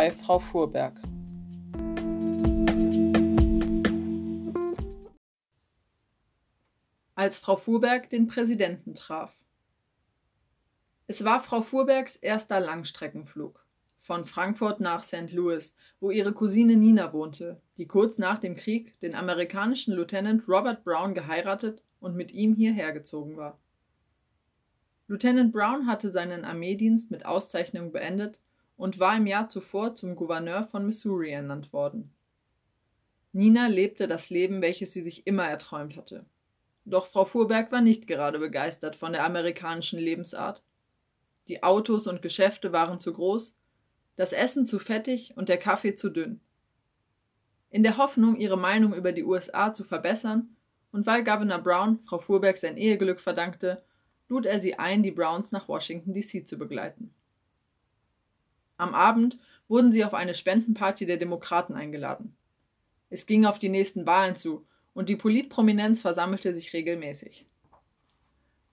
bei Frau Fuhrberg. Als Frau Fuhrberg den Präsidenten traf. Es war Frau Fuhrbergs erster Langstreckenflug von Frankfurt nach St. Louis, wo ihre Cousine Nina wohnte, die kurz nach dem Krieg den amerikanischen Lieutenant Robert Brown geheiratet und mit ihm hierher gezogen war. Lieutenant Brown hatte seinen Armeedienst mit Auszeichnung beendet und war im Jahr zuvor zum Gouverneur von Missouri ernannt worden. Nina lebte das Leben, welches sie sich immer erträumt hatte. Doch Frau Fuhrberg war nicht gerade begeistert von der amerikanischen Lebensart. Die Autos und Geschäfte waren zu groß, das Essen zu fettig und der Kaffee zu dünn. In der Hoffnung, ihre Meinung über die USA zu verbessern und weil Governor Brown Frau Fuhrberg sein Eheglück verdankte, lud er sie ein, die Browns nach Washington DC zu begleiten. Am Abend wurden sie auf eine Spendenparty der Demokraten eingeladen. Es ging auf die nächsten Wahlen zu und die Politprominenz versammelte sich regelmäßig.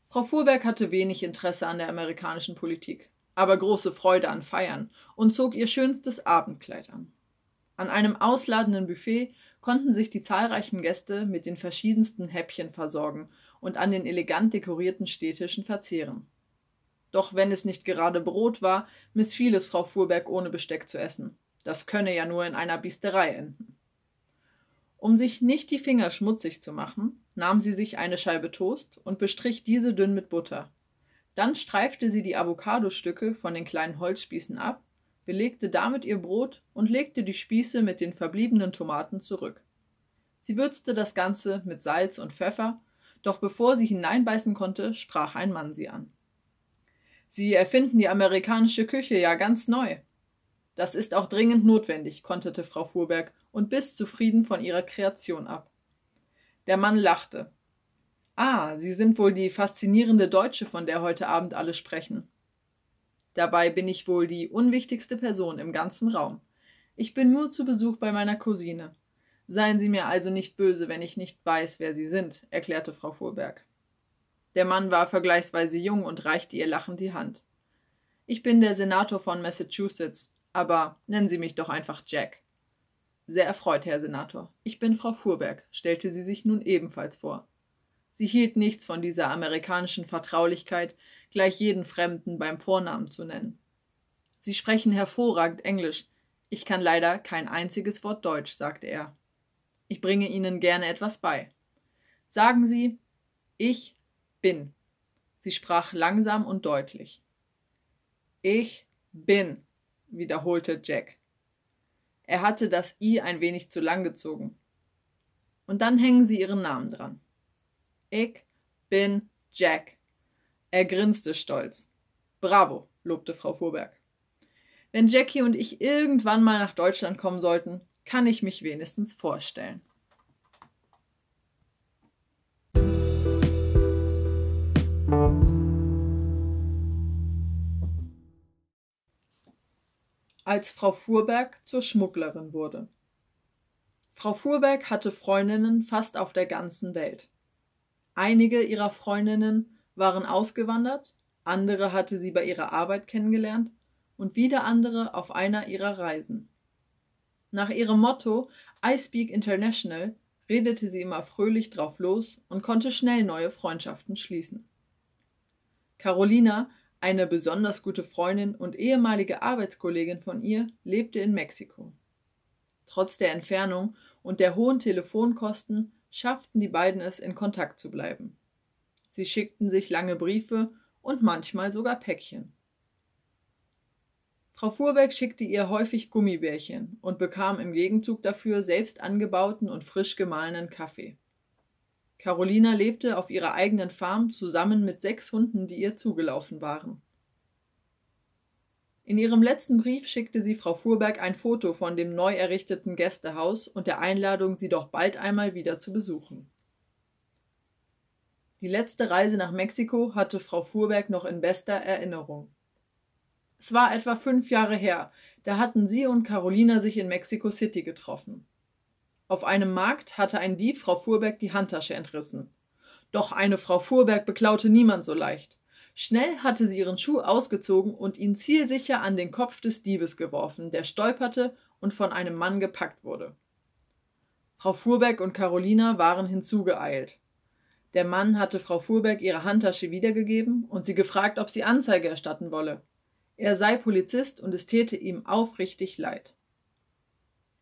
Frau Fuhrberg hatte wenig Interesse an der amerikanischen Politik, aber große Freude an Feiern und zog ihr schönstes Abendkleid an. An einem ausladenden Buffet konnten sich die zahlreichen Gäste mit den verschiedensten Häppchen versorgen und an den elegant dekorierten Stehtischen verzehren. Doch wenn es nicht gerade Brot war, missfiel es Frau Fuhrberg ohne Besteck zu essen. Das könne ja nur in einer Biesterei enden. Um sich nicht die Finger schmutzig zu machen, nahm sie sich eine Scheibe Toast und bestrich diese dünn mit Butter. Dann streifte sie die Avocadostücke von den kleinen Holzspießen ab, belegte damit ihr Brot und legte die Spieße mit den verbliebenen Tomaten zurück. Sie würzte das Ganze mit Salz und Pfeffer, doch bevor sie hineinbeißen konnte, sprach ein Mann sie an. Sie erfinden die amerikanische Küche ja ganz neu. Das ist auch dringend notwendig, konterte Frau Fuhrberg und biss zufrieden von ihrer Kreation ab. Der Mann lachte. Ah, Sie sind wohl die faszinierende Deutsche, von der heute Abend alle sprechen. Dabei bin ich wohl die unwichtigste Person im ganzen Raum. Ich bin nur zu Besuch bei meiner Cousine. Seien Sie mir also nicht böse, wenn ich nicht weiß, wer Sie sind, erklärte Frau Fuhrberg. Der Mann war vergleichsweise jung und reichte ihr lachend die Hand. Ich bin der Senator von Massachusetts, aber nennen Sie mich doch einfach Jack. Sehr erfreut, Herr Senator. Ich bin Frau Fuhrberg, stellte sie sich nun ebenfalls vor. Sie hielt nichts von dieser amerikanischen Vertraulichkeit, gleich jeden Fremden beim Vornamen zu nennen. Sie sprechen hervorragend Englisch. Ich kann leider kein einziges Wort Deutsch, sagte er. Ich bringe Ihnen gerne etwas bei. Sagen Sie, ich bin. Sie sprach langsam und deutlich. Ich bin, wiederholte Jack. Er hatte das I ein wenig zu lang gezogen. Und dann hängen Sie Ihren Namen dran. Ich bin Jack. Er grinste stolz. Bravo, lobte Frau Fuhrberg. Wenn Jackie und ich irgendwann mal nach Deutschland kommen sollten, kann ich mich wenigstens vorstellen. Als Frau Fuhrberg zur Schmugglerin wurde. Frau Fuhrberg hatte Freundinnen fast auf der ganzen Welt. Einige ihrer Freundinnen waren ausgewandert, andere hatte sie bei ihrer Arbeit kennengelernt und wieder andere auf einer ihrer Reisen. Nach ihrem Motto I Speak International redete sie immer fröhlich drauf los und konnte schnell neue Freundschaften schließen. Carolina eine besonders gute Freundin und ehemalige Arbeitskollegin von ihr lebte in Mexiko. Trotz der Entfernung und der hohen Telefonkosten schafften die beiden es, in Kontakt zu bleiben. Sie schickten sich lange Briefe und manchmal sogar Päckchen. Frau Fuhrbeck schickte ihr häufig Gummibärchen und bekam im Gegenzug dafür selbst angebauten und frisch gemahlenen Kaffee. Carolina lebte auf ihrer eigenen Farm zusammen mit sechs Hunden, die ihr zugelaufen waren. In ihrem letzten Brief schickte sie Frau Fuhrberg ein Foto von dem neu errichteten Gästehaus und der Einladung, sie doch bald einmal wieder zu besuchen. Die letzte Reise nach Mexiko hatte Frau Fuhrberg noch in bester Erinnerung. Es war etwa fünf Jahre her, da hatten sie und Carolina sich in Mexico City getroffen. Auf einem Markt hatte ein Dieb Frau Fuhrberg die Handtasche entrissen. Doch eine Frau Fuhrberg beklaute niemand so leicht. Schnell hatte sie ihren Schuh ausgezogen und ihn zielsicher an den Kopf des Diebes geworfen, der stolperte und von einem Mann gepackt wurde. Frau Fuhrberg und Carolina waren hinzugeeilt. Der Mann hatte Frau Fuhrberg ihre Handtasche wiedergegeben und sie gefragt, ob sie Anzeige erstatten wolle. Er sei Polizist und es täte ihm aufrichtig leid.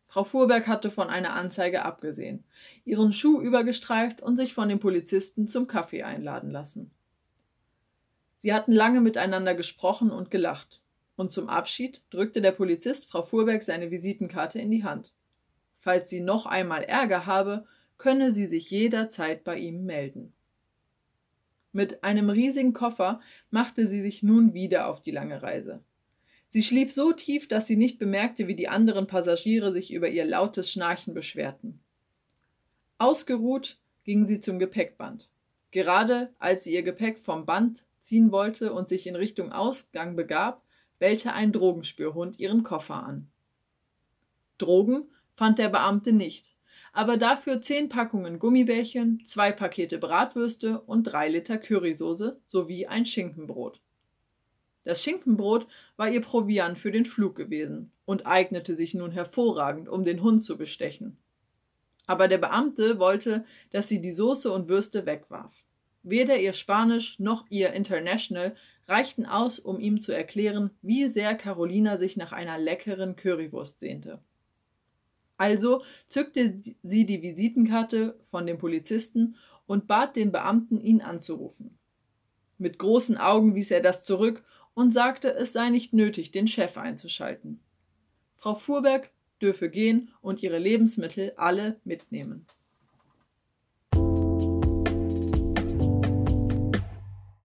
Frau Fuhrberg hatte von einer Anzeige abgesehen, ihren Schuh übergestreift und sich von dem Polizisten zum Kaffee einladen lassen. Sie hatten lange miteinander gesprochen und gelacht, und zum Abschied drückte der Polizist Frau Fuhrberg seine Visitenkarte in die Hand. Falls sie noch einmal Ärger habe, könne sie sich jederzeit bei ihm melden. Mit einem riesigen Koffer machte sie sich nun wieder auf die lange Reise. Sie schlief so tief, dass sie nicht bemerkte, wie die anderen Passagiere sich über ihr lautes Schnarchen beschwerten. Ausgeruht ging sie zum Gepäckband. Gerade als sie ihr Gepäck vom Band ziehen wollte und sich in Richtung Ausgang begab, bellte ein Drogenspürhund ihren Koffer an. Drogen fand der Beamte nicht, aber dafür zehn Packungen Gummibärchen, zwei Pakete Bratwürste und drei Liter Currysoße sowie ein Schinkenbrot. Das Schinkenbrot war ihr Proviant für den Flug gewesen und eignete sich nun hervorragend, um den Hund zu bestechen. Aber der Beamte wollte, dass sie die Soße und Würste wegwarf. Weder ihr Spanisch noch ihr International reichten aus, um ihm zu erklären, wie sehr Carolina sich nach einer leckeren Currywurst sehnte. Also zückte sie die Visitenkarte von dem Polizisten und bat den Beamten, ihn anzurufen. Mit großen Augen wies er das zurück und sagte, es sei nicht nötig, den Chef einzuschalten. Frau Fuhrberg dürfe gehen und ihre Lebensmittel alle mitnehmen.